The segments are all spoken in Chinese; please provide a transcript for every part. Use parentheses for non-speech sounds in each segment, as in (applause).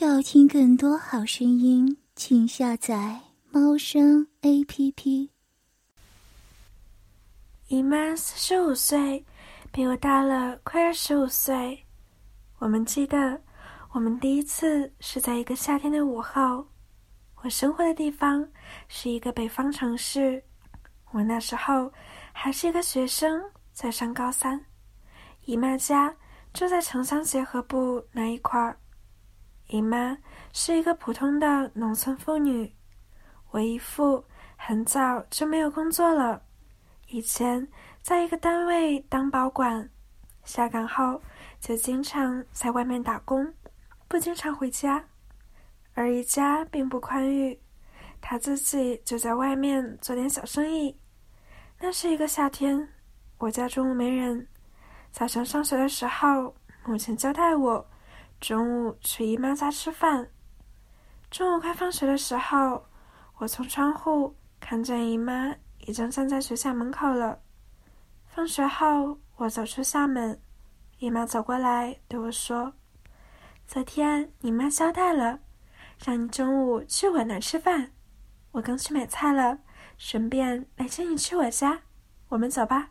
要听更多好声音，请下载猫声 A P P。姨妈四十五岁，比我大了快二十五岁。我们记得，我们第一次是在一个夏天的午后。我生活的地方是一个北方城市，我那时候还是一个学生，在上高三。姨妈家就在城乡结合部那一块儿。姨妈是一个普通的农村妇女，我姨父很早就没有工作了，以前在一个单位当保管，下岗后就经常在外面打工，不经常回家。而一家并不宽裕，他自己就在外面做点小生意。那是一个夏天，我家中午没人，早上上学的时候，母亲交代我。中午去姨妈家吃饭。中午快放学的时候，我从窗户看见姨妈已经站在学校门口了。放学后，我走出校门，姨妈走过来对我说：“昨天你妈交代了，让你中午去我那吃饭。我刚去买菜了，顺便来接你去我家。我们走吧。”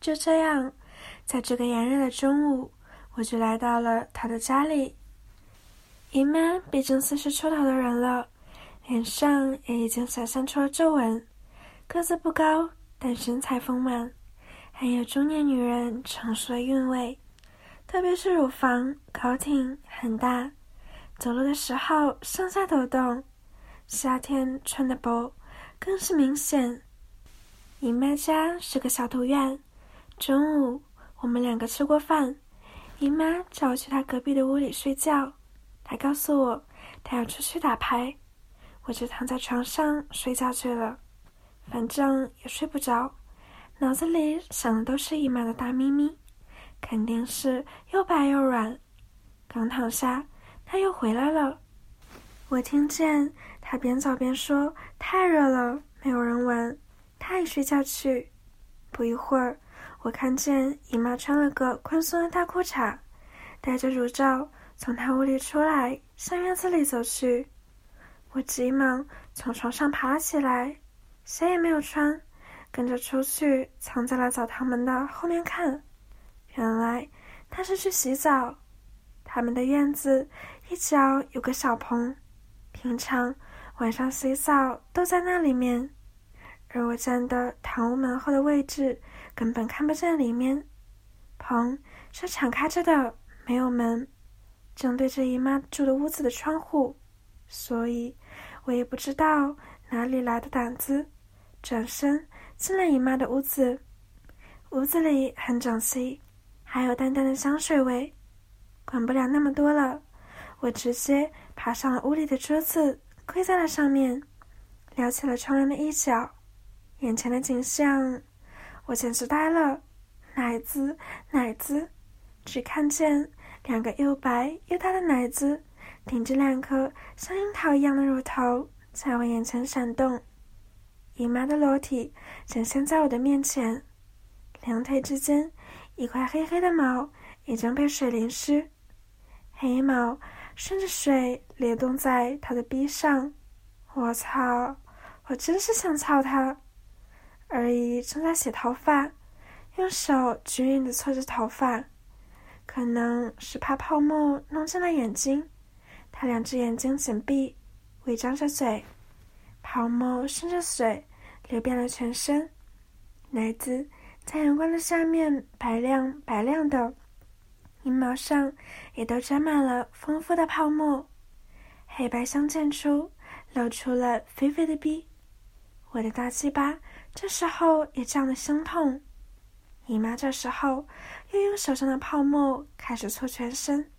就这样，在这个炎热的中午。我就来到了他的家里。姨妈毕竟四十出头的人了，脸上也已经显现出了皱纹，个子不高，但身材丰满，很有中年女人成熟的韵味。特别是乳房高挺很大，走路的时候上下抖动，夏天穿的薄更是明显。姨妈家是个小土院，中午我们两个吃过饭。姨妈叫我去她隔壁的屋里睡觉，她告诉我她要出去打牌，我就躺在床上睡觉去了。反正也睡不着，脑子里想的都是姨妈的大咪咪，肯定是又白又软。刚躺下，她又回来了，我听见她边走边说：“太热了，没有人玩，她也睡觉去。”不一会儿。我看见姨妈穿了个宽松的大裤衩，戴着乳罩，从她屋里出来，向院子里走去。我急忙从床上爬起来，鞋也没有穿，跟着出去，藏在了澡堂门的后面看。原来她是去洗澡。他们的院子一角有个小棚，平常晚上洗澡都在那里面。而我站的堂屋门后的位置。根本看不见里面，棚是敞开着的，没有门，正对着姨妈住的屋子的窗户，所以我也不知道哪里来的胆子，转身进了姨妈的屋子。屋子里很整齐，还有淡淡的香水味。管不了那么多了，我直接爬上了屋里的桌子，跪在了上面，撩起了窗帘的一角，眼前的景象。我简直呆了，奶子，奶子，只看见两个又白又大的奶子，顶着两颗像樱桃一样的乳头，在我眼前闪动。姨妈的裸体展现在我的面前，两腿之间一块黑黑的毛已经被水淋湿，黑毛顺着水流动在她的臂上。我操！我真是想操她。而姨正在洗头发，用手均匀的搓着头发，可能是怕泡沫弄进了眼睛，她两只眼睛紧闭，微张着嘴，泡沫顺着水流遍了全身，奶子在阳光的下面白亮白亮的，阴毛上也都沾满了丰富的泡沫，黑白相间处露出了肥肥的逼，我的大鸡巴。这时候也胀得心痛，姨妈这时候又用手上的泡沫开始搓全身，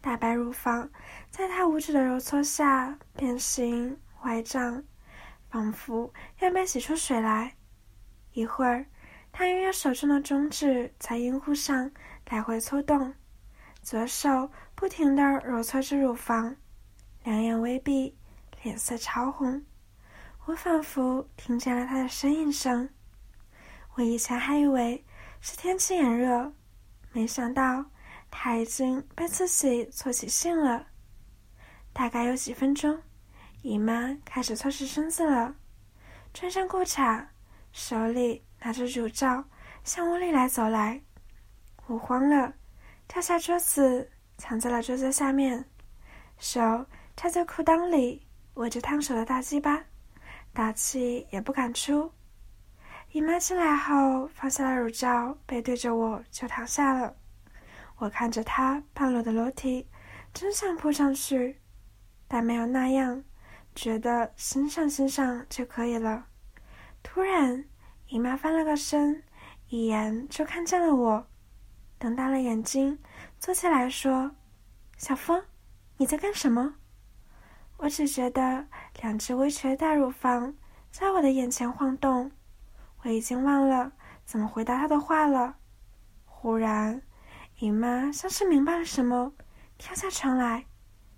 大白乳房在她五指的揉搓下变形歪胀，仿佛要被洗出水来。一会儿，她又用手中的中指在阴户上来回搓动，左手不停地揉搓着乳房，两眼微闭，脸色潮红。我仿佛听见了他的呻吟声。我以前还以为是天气炎热，没想到他已经被自己做起兴了。大概有几分钟，姨妈开始搓洗身子了，穿上裤衩，手里拿着乳罩，向屋里来走来。我慌了，跳下桌子，藏在了桌子下面，手插在裤裆里，握着烫手的大鸡巴，大气也不敢出。姨妈进来后，放下了乳罩，背对着我就躺下了。我看着她半裸的裸体，真想扑上去。但没有那样，觉得欣赏欣赏就可以了。突然，姨妈翻了个身，一眼就看见了我，瞪大了眼睛，坐起来说：“小峰，你在干什么？”我只觉得两只微垂的大乳房在我的眼前晃动，我已经忘了怎么回答她的话了。忽然，姨妈像是明白了什么，跳下床来。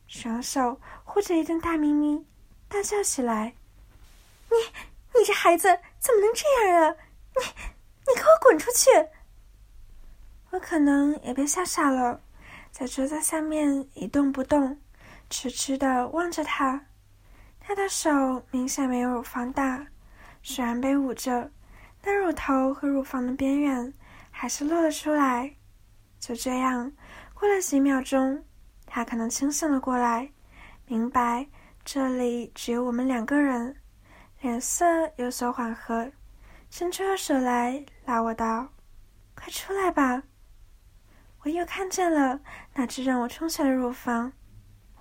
双手护着一顿大咪咪，大叫起来：“你，你这孩子怎么能这样啊！你，你给我滚出去！”我可能也被吓傻了，在桌子下面一动不动，痴痴的望着他。他的手明显没有乳房大，虽然被捂着，但乳头和乳房的边缘还是露了出来。就这样，过了几秒钟。他可能清醒了过来，明白这里只有我们两个人，脸色有所缓和，伸出了手来拉我道：“快出来吧！”我又看见了那只让我充血的乳房，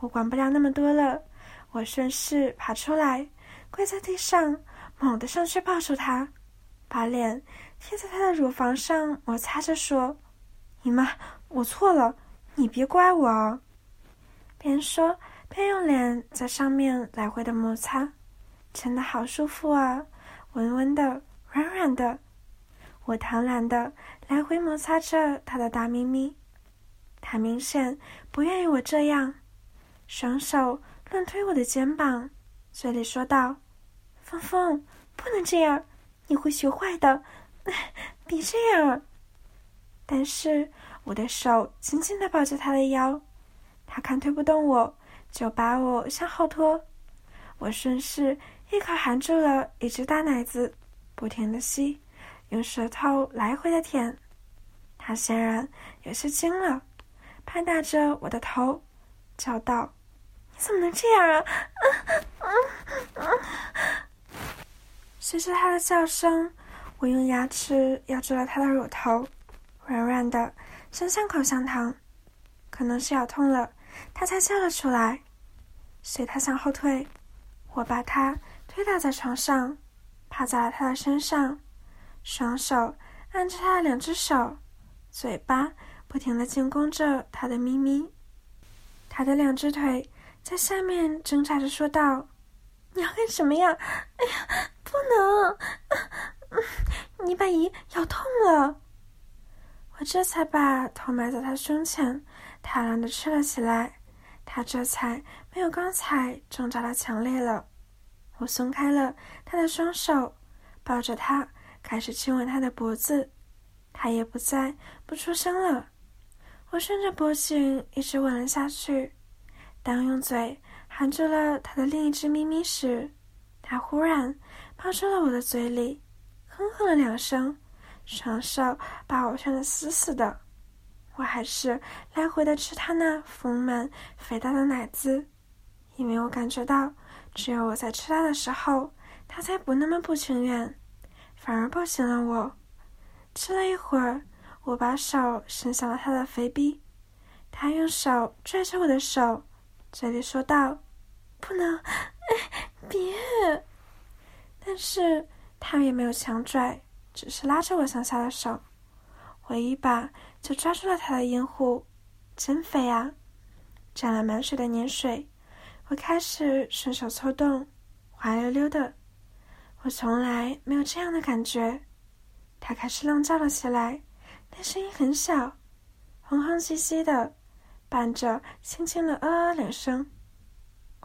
我管不了那么多了，我顺势爬出来，跪在地上，猛地上去抱住他，把脸贴在他的乳房上摩擦着说：“姨妈，我错了，你别怪我啊。”边说边用脸在上面来回的摩擦，真的好舒服啊，温温的，软软的。我贪婪的来回摩擦着他的大咪咪，他明显不愿意我这样，双手乱推我的肩膀，嘴里说道：“峰峰，不能这样，你会学坏的，(laughs) 别这样。”但是我的手紧紧的抱着他的腰。他看推不动我，就把我向后拖。我顺势一口含住了一只大奶子，不停的吸，用舌头来回的舔。他显然有些惊了，拍打着我的头，叫道：“怎么能这样啊！”啊啊啊随着他的叫声，我用牙齿咬住了他的乳头，软软的，像像口香糖。可能是咬痛了。他才叫了出来，随他向后退，我把他推倒在床上，趴在了他的身上，双手按着他的两只手，嘴巴不停的进攻着他的咪咪。他的两只腿在下面挣扎着说道：“你要干什么呀？哎呀，不能！你把姨咬痛了。”我这才把头埋在他胸前。贪婪的吃了起来，他这才没有刚才挣扎的强烈了。我松开了他的双手，抱着他开始亲吻他的脖子，他也不再不出声了。我顺着脖颈一直吻了下去，当用嘴含住了他的另一只咪咪时，他忽然抛出了我的嘴里，哼哼了两声，双手把我圈得死死的。我还是来回的吃他那丰满肥大的奶子，因为我感觉到，只有我在吃它的时候，它才不那么不情愿，反而抱紧了我。吃了一会儿，我把手伸向了他的肥逼，他用手拽着我的手，嘴里说道：“不能，哎别。”但是他也没有强拽，只是拉着我向下的手，我一把。就抓住了他的阴户，真肥啊！沾了满水的粘水，我开始顺手搓动，滑溜溜的。我从来没有这样的感觉。他开始浪叫了起来，但声音很小，哼哼唧唧的，伴着轻轻的呃呃两声。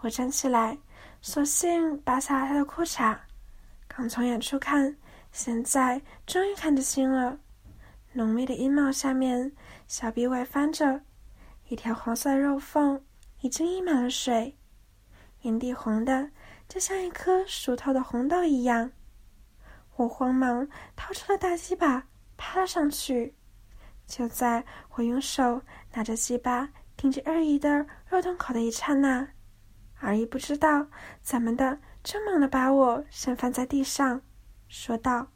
我站起来，索性拔下了他的裤衩，刚从远处看，现在终于看得清了。浓密的阴毛下面小臂外翻着，一条黄色的肉缝已经溢满了水，眼底红的就像一颗熟透的红豆一样。我慌忙掏出了大鸡巴，趴了上去。就在我用手拿着鸡巴顶着二姨的肉洞口的一刹那，二姨不知道怎么的，正猛地把我掀翻在地上，说道：“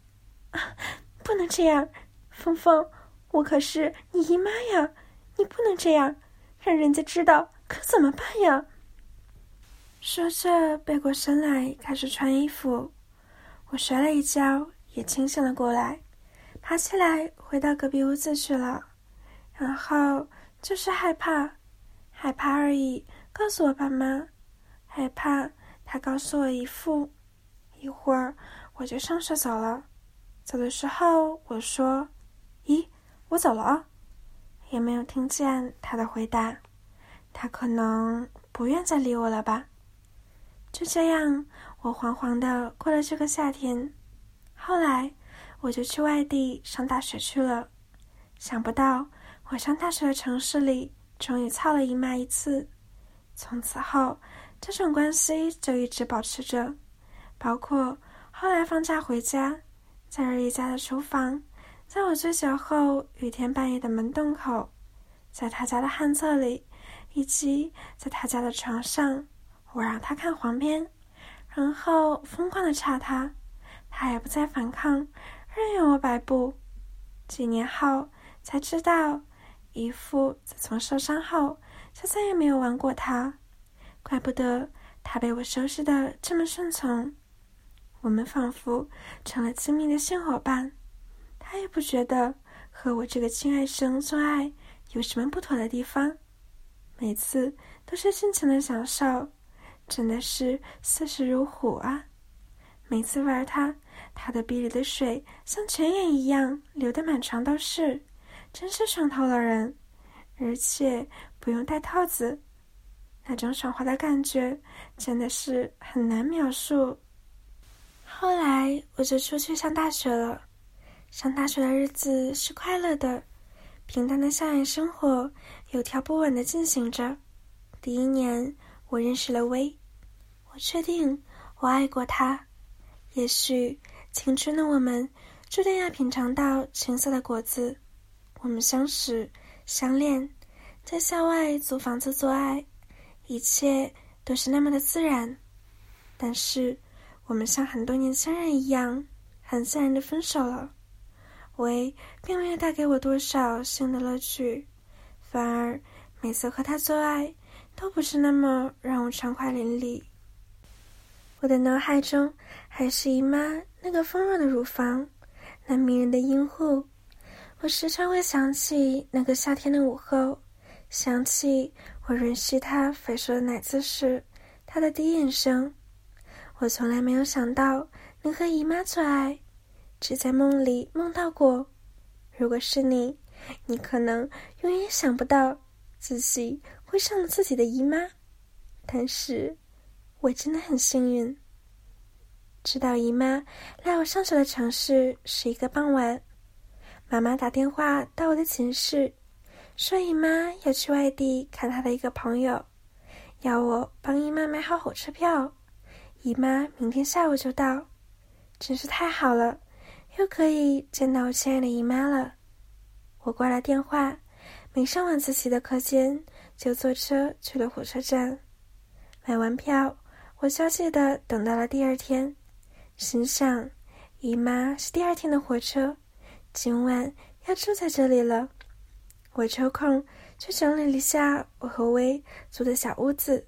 啊 (laughs) 不能这样，峰峰，我可是你姨妈呀，你不能这样，让人家知道可怎么办呀？”说着，背过身来开始穿衣服。我摔了一跤，也清醒了过来。爬起来，回到隔壁屋子去了。然后就是害怕，害怕而已。告诉我爸妈，害怕他告诉我姨父。一会儿我就上学走了。走的时候我说：“咦，我走了啊。”也没有听见他的回答。他可能不愿再理我了吧。就这样，我惶惶的过了这个夏天。后来。我就去外地上大学去了，想不到我上大学的城市里终于操了姨妈一次。从此后，这种关系就一直保持着，包括后来放假回家，在二姨家的厨房，在我醉酒后雨天半夜的门洞口，在他家的旱厕里，以及在他家的床上，我让他看黄片，然后疯狂的插他，他也不再反抗。任由我摆布，几年后才知道，姨父自从受伤后就再也没有玩过他，怪不得他被我收拾的这么顺从。我们仿佛成了亲密的性伙伴，他也不觉得和我这个亲爱生做爱有什么不妥的地方，每次都是尽情的享受，真的是似是如虎啊！每次玩他。他的鼻里的水像泉眼一样流得满床都是，真是爽透了人，而且不用戴套子，那种爽滑的感觉真的是很难描述。后来我就出去上大学了，上大学的日子是快乐的，平淡的校园生活有条不紊的进行着。第一年我认识了薇，我确定我爱过她，也许。青春的我们，注定要品尝到青涩的果子。我们相识、相恋，在校外租房子做爱，一切都是那么的自然。但是，我们像很多年轻人一样，很自然的分手了。喂，并没有带给我多少新的乐趣，反而每次和他做爱，都不是那么让我畅快淋漓。我的脑海中还是姨妈那个丰润的乳房，那迷人的阴户。我时常会想起那个夏天的午后，想起我吮吸她肥硕的奶子时，她的低吟声。我从来没有想到能和姨妈做爱，只在梦里梦到过。如果是你，你可能永远想不到自己会上了自己的姨妈，但是。我真的很幸运，知道姨妈来我上学的城市是一个傍晚，妈妈打电话到我的寝室，说姨妈要去外地看她的一个朋友，要我帮姨妈买好火车票，姨妈明天下午就到，真是太好了，又可以见到我亲爱的姨妈了。我挂了电话，没上晚自习的课间，就坐车去了火车站，买完票。我消极的等到了第二天，心想，姨妈是第二天的火车，今晚要住在这里了。我抽空去整理了一下我和薇租的小屋子。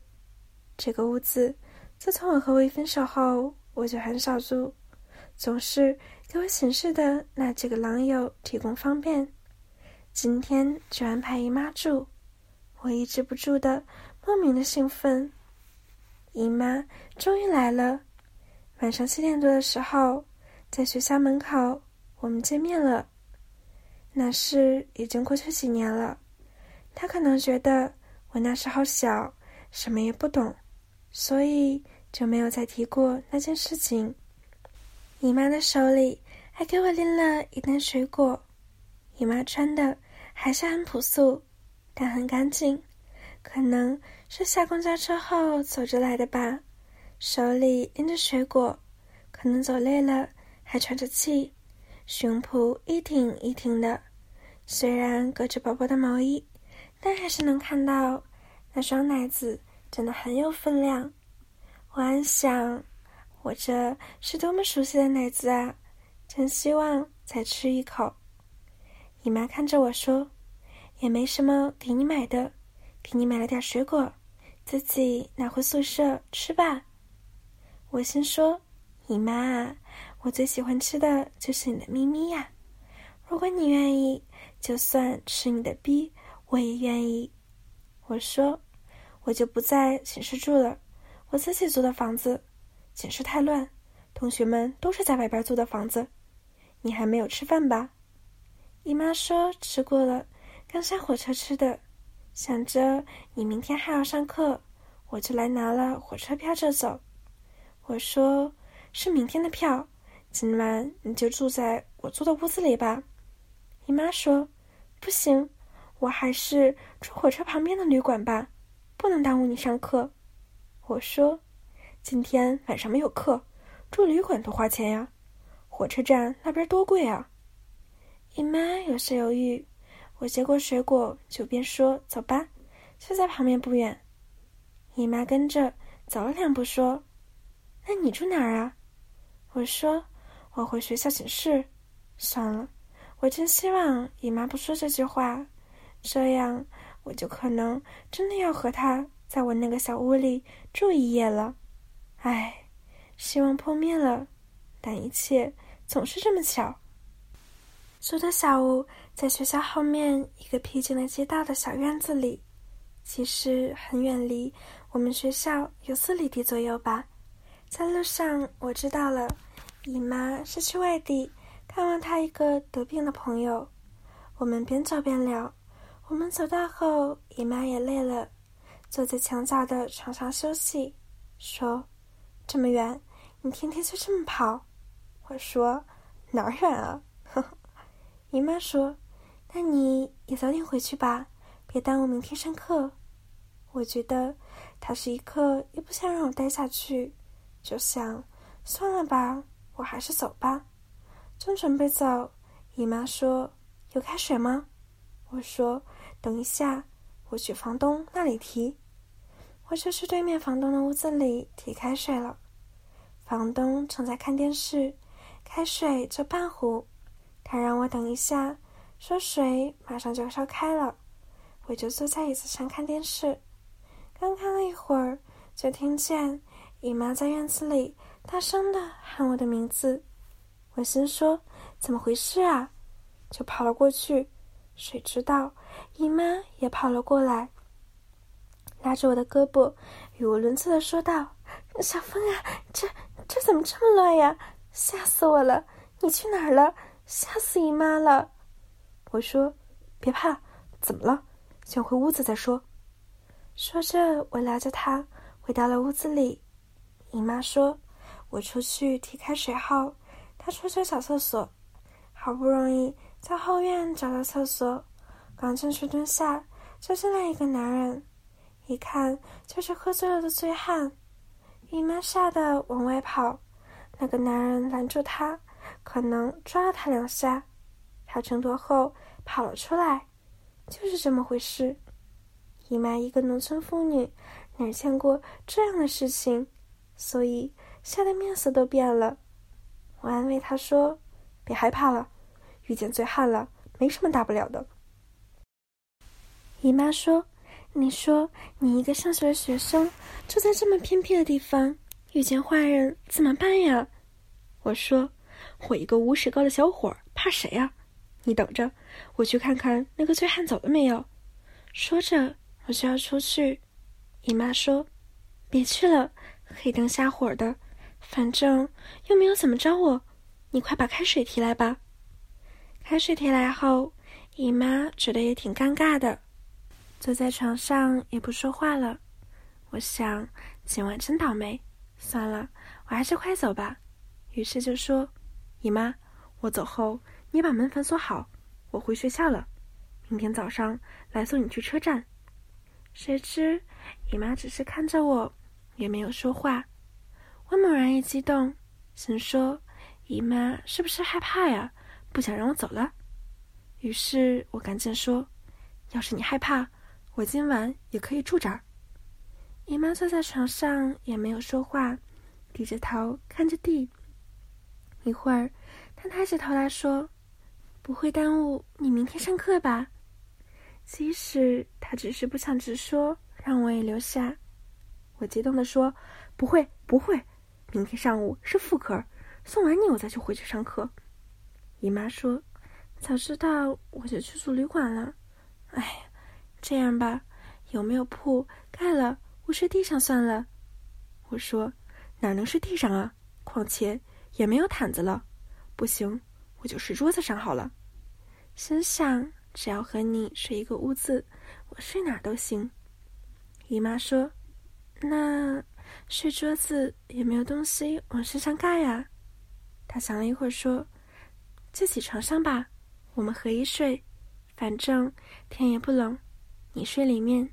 这个屋子自从我和薇分手后，我就很少住，总是给我寝室的那几个狼友提供方便。今天就安排姨妈住，我抑制不住的莫名的兴奋。姨妈终于来了。晚上七点多的时候，在学校门口，我们见面了。那是已经过去几年了。她可能觉得我那时候小，什么也不懂，所以就没有再提过那件事情。姨妈的手里还给我拎了一袋水果。姨妈穿的还是很朴素，但很干净，可能是下公交车后走着来的吧。手里拎着水果，可能走累了，还喘着气，胸脯一挺一挺的。虽然隔着薄薄的毛衣，但还是能看到那双奶子，真的很有分量。我暗想，我这是多么熟悉的奶子啊！真希望再吃一口。姨妈看着我说：“也没什么给你买的，给你买了点水果，自己拿回宿舍吃吧。”我心说：“姨妈，我最喜欢吃的就是你的咪咪呀！如果你愿意，就算吃你的逼，我也愿意。”我说：“我就不在寝室住了，我自己租的房子，寝室太乱，同学们都是在外边租的房子。你还没有吃饭吧？”姨妈说：“吃过了，刚下火车吃的。想着你明天还要上课，我就来拿了火车票就走。”我说：“是明天的票，今晚你就住在我租的屋子里吧。”姨妈说：“不行，我还是住火车旁边的旅馆吧，不能耽误你上课。”我说：“今天晚上没有课，住旅馆多花钱呀，火车站那边多贵啊。”姨妈有些犹豫，我接过水果就边说：“走吧，就在旁边不远。”姨妈跟着走了两步说。那你住哪儿啊？我说我回学校寝室。算了，我真希望姨妈不说这句话，这样我就可能真的要和她在我那个小屋里住一夜了。唉，希望破灭了，但一切总是这么巧。租的小屋在学校后面一个僻静的街道的小院子里，其实很远离我们学校有四里地左右吧。在路上，我知道了，姨妈是去外地看望她一个得病的朋友。我们边走边聊。我们走到后，姨妈也累了，坐在墙角的床上休息，说：“这么远，你天天就这么跑？”我说：“哪儿远啊？”姨妈说：“那你也早点回去吧，别耽误明天上课。”我觉得她是一刻也不想让我待下去。就想算了吧，我还是走吧。正准备走，姨妈说：“有开水吗？”我说：“等一下，我去房东那里提。”我就去对面房东的屋子里提开水了。房东正在看电视，开水就半壶。他让我等一下，说水马上就烧开了。我就坐在椅子上看电视。刚看了一会儿，就听见。姨妈在院子里大声的喊我的名字，我心说怎么回事啊？就跑了过去。谁知道姨妈也跑了过来，拉着我的胳膊，语无伦次的说道：“小风啊，这这怎么这么乱呀？吓死我了！你去哪儿了？吓死姨妈了！”我说：“别怕，怎么了？先回屋子再说。”说着，我拉着她回到了屋子里。姨妈说：“我出去提开水后，她出去找厕所，好不容易在后院找到厕所，刚进去蹲下，就进来一个男人，一看就是喝醉了的醉汉。姨妈吓得往外跑，那个男人拦住她，可能抓了他两下，他挣脱后跑了出来，就是这么回事。姨妈一个农村妇女，哪见过这样的事情？”所以吓得面色都变了，我安慰她说：“别害怕了，遇见醉汉了，没什么大不了的。”姨妈说：“你说你一个上学的学生，住在这么偏僻的地方，遇见坏人怎么办呀？”我说：“我一个五尺高的小伙儿，怕谁呀？你等着，我去看看那个醉汉走了没有。”说着，我就要出去。姨妈说：“别去了。”黑灯瞎火的，反正又没有怎么着我，你快把开水提来吧。开水提来后，姨妈觉得也挺尴尬的，坐在床上也不说话了。我想今晚真倒霉，算了，我还是快走吧。于是就说：“姨妈，我走后你把门反锁好，我回学校了。明天早上来送你去车站。”谁知姨妈只是看着我，也没有说话。我猛然一激动，心说：“姨妈是不是害怕呀？不想让我走了？”于是我赶紧说：“要是你害怕，我今晚也可以住这儿。”姨妈坐在床上也没有说话，低着头看着地。一会儿，他抬起头来说：“不会耽误你明天上课吧？”即使他只是不想直说，让我也留下。我激动地说：“不会，不会，明天上午是副科，送完你我再去回去上课。”姨妈说：“早知道我就去住旅馆了。”哎，这样吧，有没有铺盖了？我睡地上算了。我说：“哪能是地上啊？况且也没有毯子了。不行，我就睡桌子上好了。”心想。只要和你睡一个屋子，我睡哪都行。姨妈说：“那睡桌子也没有东西往身上盖呀？”她想了一会儿说：“就起床上吧，我们合一睡，反正天也不冷。你睡里面。”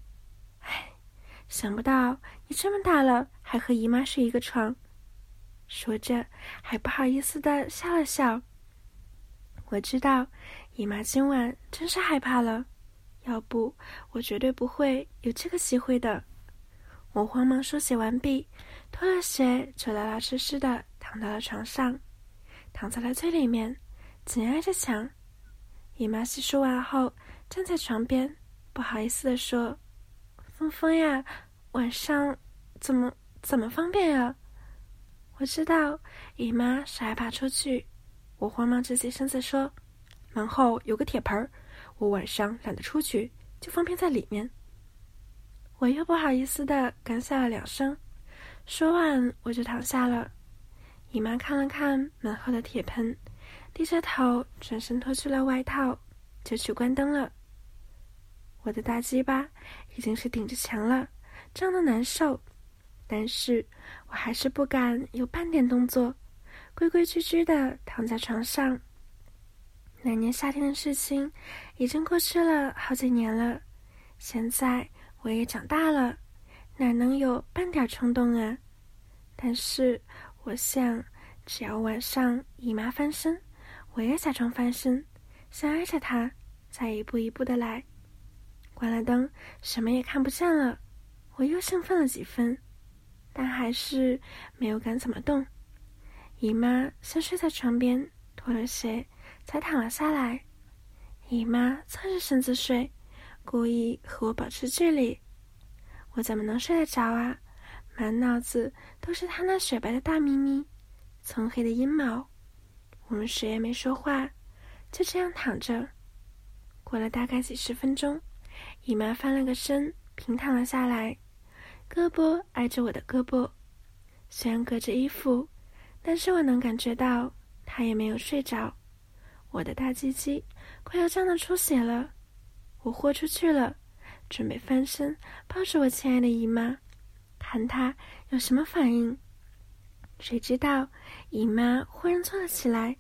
唉，想不到你这么大了还和姨妈睡一个床。说着，还不好意思的笑了笑。我知道。姨妈今晚真是害怕了，要不我绝对不会有这个机会的。我慌忙梳洗完毕，脱了鞋，就老老实实的躺到了床上，躺在了最里面，紧挨着墙。姨妈洗漱完后，站在床边，不好意思的说：“峰峰呀，晚上怎么怎么方便呀？”我知道姨妈是害怕出去，我慌忙直起身子说。门后有个铁盆儿，我晚上懒得出去，就方便在里面。我又不好意思的干笑了两声，说完我就躺下了。姨妈看了看门后的铁盆，低着头转身脱去了外套，就去关灯了。我的大鸡巴已经是顶着墙了，胀得难受，但是我还是不敢有半点动作，规规矩矩的躺在床上。那年夏天的事情已经过去了好几年了，现在我也长大了，哪能有半点冲动啊？但是我想，只要晚上姨妈翻身，我也假装翻身，先挨着她，再一步一步的来。关了灯，什么也看不见了，我又兴奋了几分，但还是没有敢怎么动。姨妈先睡在床边，脱了鞋。才躺了下来，姨妈侧着身子睡，故意和我保持距离。我怎么能睡得着啊？满脑子都是她那雪白的大咪咪，葱黑的阴毛。我们谁也没说话，就这样躺着。过了大概几十分钟，姨妈翻了个身，平躺了下来，胳膊挨着我的胳膊。虽然隔着衣服，但是我能感觉到他也没有睡着。我的大鸡鸡快要胀得出血了，我豁出去了，准备翻身抱着我亲爱的姨妈，看她有什么反应。谁知道姨妈忽然坐了起来，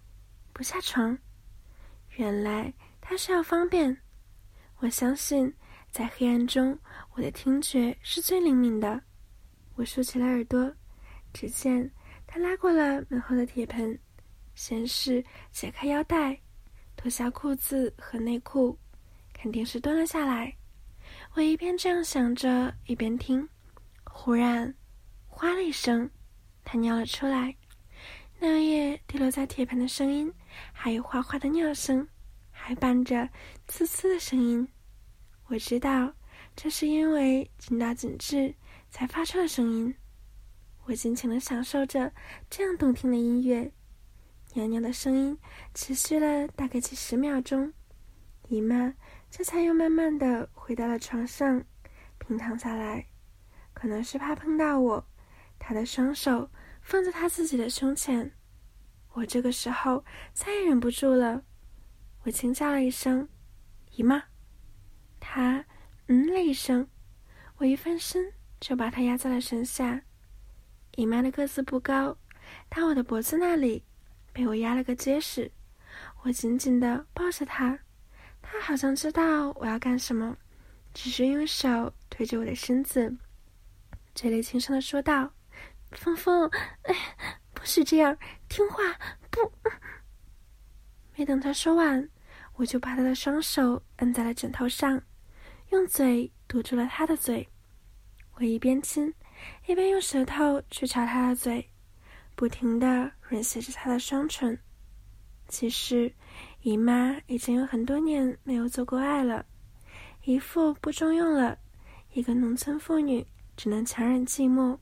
不下床。原来她是要方便。我相信，在黑暗中，我的听觉是最灵敏的。我竖起了耳朵，只见他拉过了门后的铁盆。先是解开腰带，脱下裤子和内裤，肯定是蹲了下来。我一边这样想着，一边听。忽然，哗了一声，他尿了出来。尿液滴落在铁盆的声音，还有哗哗的尿声，还伴着呲呲的声音。我知道，这是因为紧到紧致才发出的声音。我尽情的享受着这样动听的音乐。娘娘的声音持续了大概几十秒钟，姨妈这才又慢慢的回到了床上，平躺下来。可能是怕碰到我，她的双手放在她自己的胸前。我这个时候再也忍不住了，我轻叫了一声：“姨妈。”她嗯了一声，我一翻身就把他压在了身下。姨妈的个子不高，到我的脖子那里。被我压了个结实，我紧紧的抱着，他他好像知道我要干什么，只是用手推着我的身子，嘴里轻声的说道：“峰峰，哎，不许这样，听话，不。”没等他说完，我就把他的双手摁在了枕头上，用嘴堵住了他的嘴。我一边亲，一边用舌头去朝他的嘴，不停的吮吸着他的双唇。其实，姨妈已经有很多年没有做过爱了，姨父不中用了，一个农村妇女只能强忍寂寞。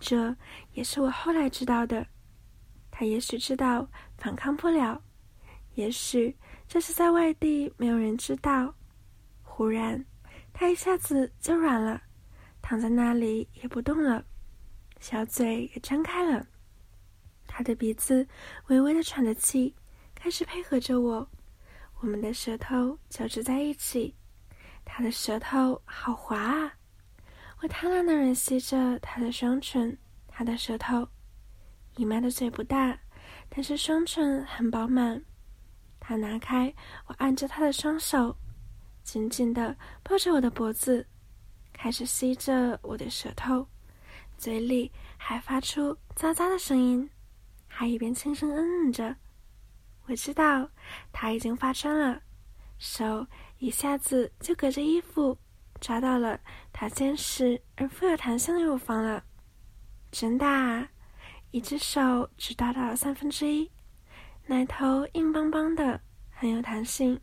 这也是我后来知道的。他也许知道反抗不了。也许这是在外地，没有人知道。忽然，他一下子就软了，躺在那里也不动了，小嘴也张开了。他的鼻子微微的喘着气，开始配合着我。我们的舌头交织在一起，他的舌头好滑啊！我贪婪的吮吸着他的双唇，他的舌头。姨妈的嘴不大，但是双唇很饱满。他拿开我按着他的双手，紧紧的抱着我的脖子，开始吸着我的舌头，嘴里还发出咂咂的声音，还一边轻声嗯嗯着。我知道他已经发穿了，手一下子就隔着衣服抓到了他坚实而富有弹性的乳房了，真大！一只手只达到了三分之一。奶头硬邦邦的，很有弹性。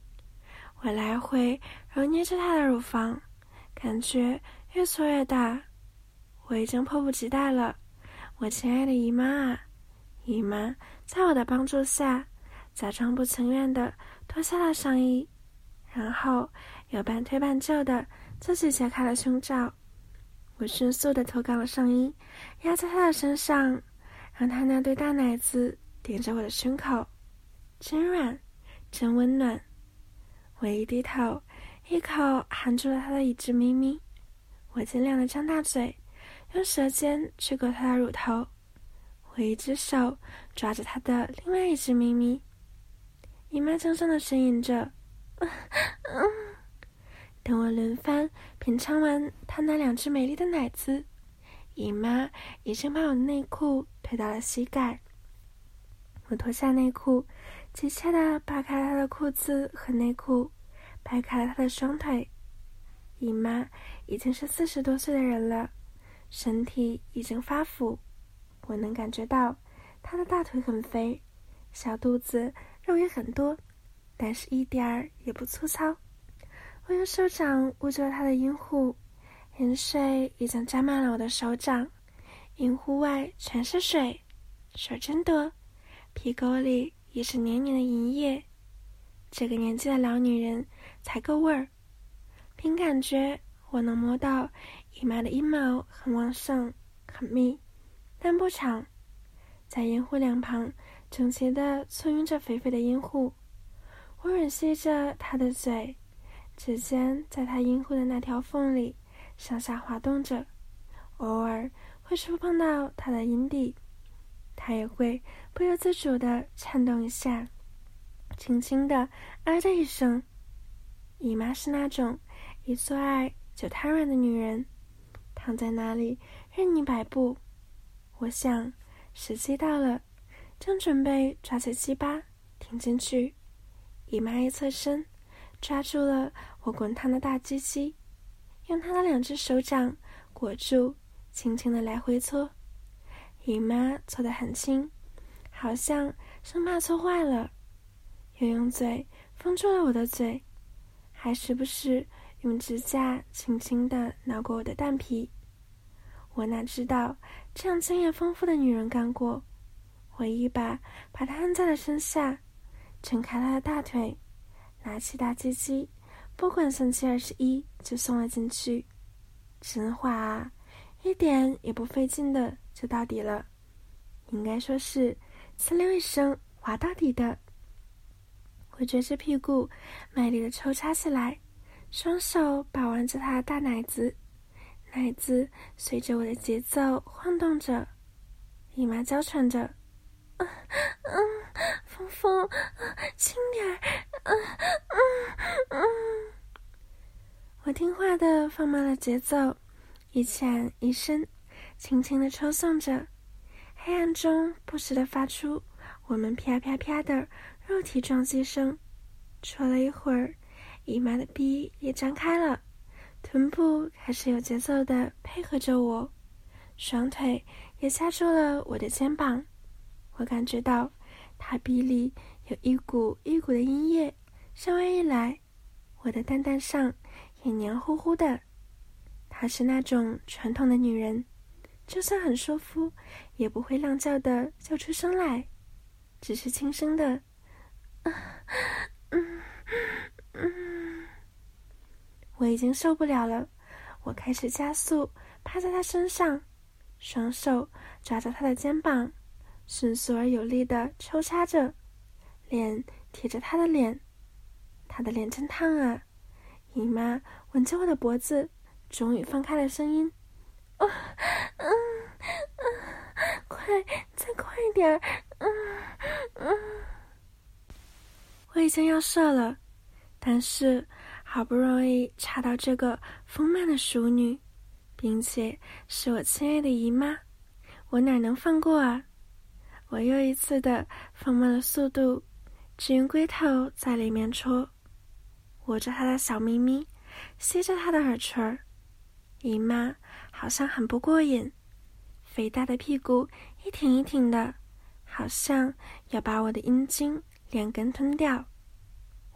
我来回揉捏着她的乳房，感觉越搓越大。我已经迫不及待了，我亲爱的姨妈啊！姨妈在我的帮助下，假装不情愿的脱下了上衣，然后又半推半就的自己解开了胸罩。我迅速的脱掉了上衣，压在她的身上，让她那对大奶子。顶着我的胸口，真软，真温暖。我一低头，一口含住了他的一只咪咪。我尽量的张大嘴，用舌尖去勾他的乳头。我一只手抓着他的另外一只咪咪。姨妈轻声的呻吟着：“嗯。”等我轮番品尝完他那两只美丽的奶子，姨妈已经把我的内裤推到了膝盖。我脱下内裤，急切的扒开了他的裤子和内裤，掰开了他的双腿。姨妈已经是四十多岁的人了，身体已经发福。我能感觉到她的大腿很肥，小肚子肉也很多，但是一点儿也不粗糙。我用手掌捂住了她的阴户，盐水已经沾满了我的手掌，阴户外全是水，水真多。皮沟里也是年年的营业，这个年纪的老女人才够味儿。凭感觉，我能摸到姨妈的阴毛很旺盛、很密，但不长。在阴户两旁整齐地簇拥着肥肥的阴户，我吮吸着她的嘴，指尖在她阴户的那条缝里上下滑动着，偶尔会触碰到她的阴蒂。他也会不由自主的颤动一下，轻轻的啊的一声。姨妈是那种一做爱就瘫软的女人，躺在那里任你摆布。我想时机到了，正准备抓起鸡巴挺进去，姨妈一侧身，抓住了我滚烫的大鸡鸡，用她的两只手掌裹住，轻轻的来回搓。姨妈搓得很轻，好像生怕搓坏了，又用嘴封住了我的嘴，还时不时用指甲轻轻的挠过我的蛋皮。我哪知道这样经验丰富的女人干过？我一把把她按在了身下，撑开她的大腿，拿起大鸡鸡，不管三七二十一就送了进去。真话啊，一点也不费劲的。就到底了，应该说是“呲溜”一声滑到底的。我撅着屁股，卖力的抽插起来，双手把玩着他的大奶子，奶子随着我的节奏晃动着。姨妈娇喘着：“嗯嗯，峰峰，轻点儿，嗯嗯嗯。我听话的放慢了节奏，一浅一深，轻轻的抽送着，黑暗中不时的发出我们啪啪啪的肉体撞击声。戳了一会儿，姨妈的逼也张开了，臀部开始有节奏的配合着我，双腿也掐住了我的肩膀。我感觉到她臂里有一股一股的阴液稍微一来，我的蛋蛋上也黏糊糊的。她是那种传统的女人，就算很舒服，也不会浪叫的叫出声来，只是轻声的。嗯嗯，我已经受不了了，我开始加速，趴在他身上，双手抓着他的肩膀，迅速而有力的抽插着，脸贴着他的脸，他的脸真烫啊！姨妈吻着我的脖子，终于放开了声音：“啊，嗯嗯，快，再快点儿，嗯嗯。”我已经要射了，但是好不容易插到这个丰满的熟女，并且是我亲爱的姨妈，我哪能放过啊？我又一次的放慢了速度，只用龟头在里面戳，握着她的小咪咪，吸着她的耳垂儿。姨妈好像很不过瘾，肥大的屁股一挺一挺的，好像要把我的阴茎。连根吞掉，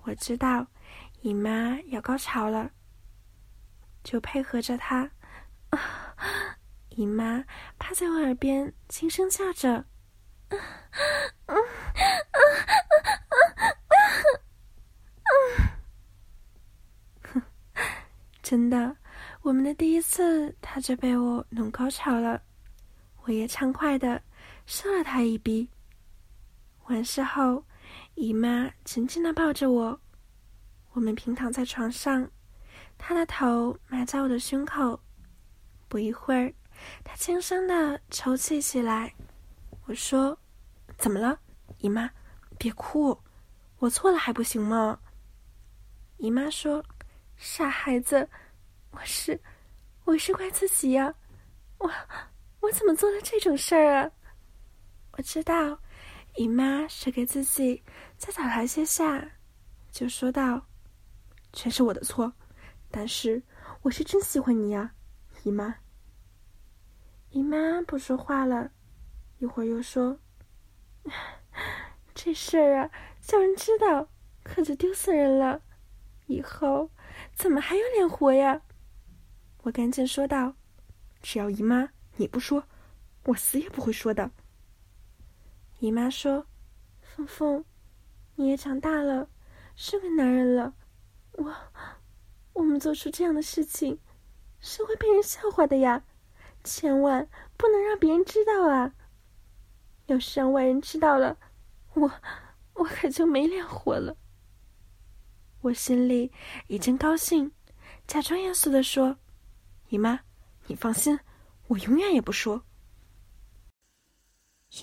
我知道姨妈要高潮了，就配合着她。姨妈趴在我耳边轻声叫着。嗯：“哼，真的，我们的第一次，他就被我弄高潮了，我也畅快的射了他一逼。完事后。”姨妈紧紧的抱着我，我们平躺在床上，她的头埋在我的胸口。不一会儿，她轻声的抽泣起来。我说：“怎么了，姨妈？别哭，我错了还不行吗？”姨妈说：“傻孩子，我是，我是怪自己呀，我，我怎么做了这种事儿啊？我知道。”姨妈是给自己在讨台阶下，就说道：“全是我的错，但是我是真喜欢你呀，姨妈。”姨妈不说话了，一会儿又说：“ (laughs) 这事儿啊，叫人知道可就丢死人了，以后怎么还有脸活呀？”我赶紧说道：“只要姨妈你不说，我死也不会说的。”姨妈说：“凤凤，你也长大了，是个男人了。我，我们做出这样的事情，是会被人笑话的呀！千万不能让别人知道啊！要是让外人知道了，我，我可就没脸活了。”我心里一阵高兴，假装严肃的说：“姨妈，你放心，我永远也不说。”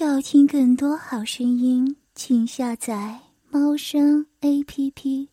要听更多好声音，请下载猫声 A P P。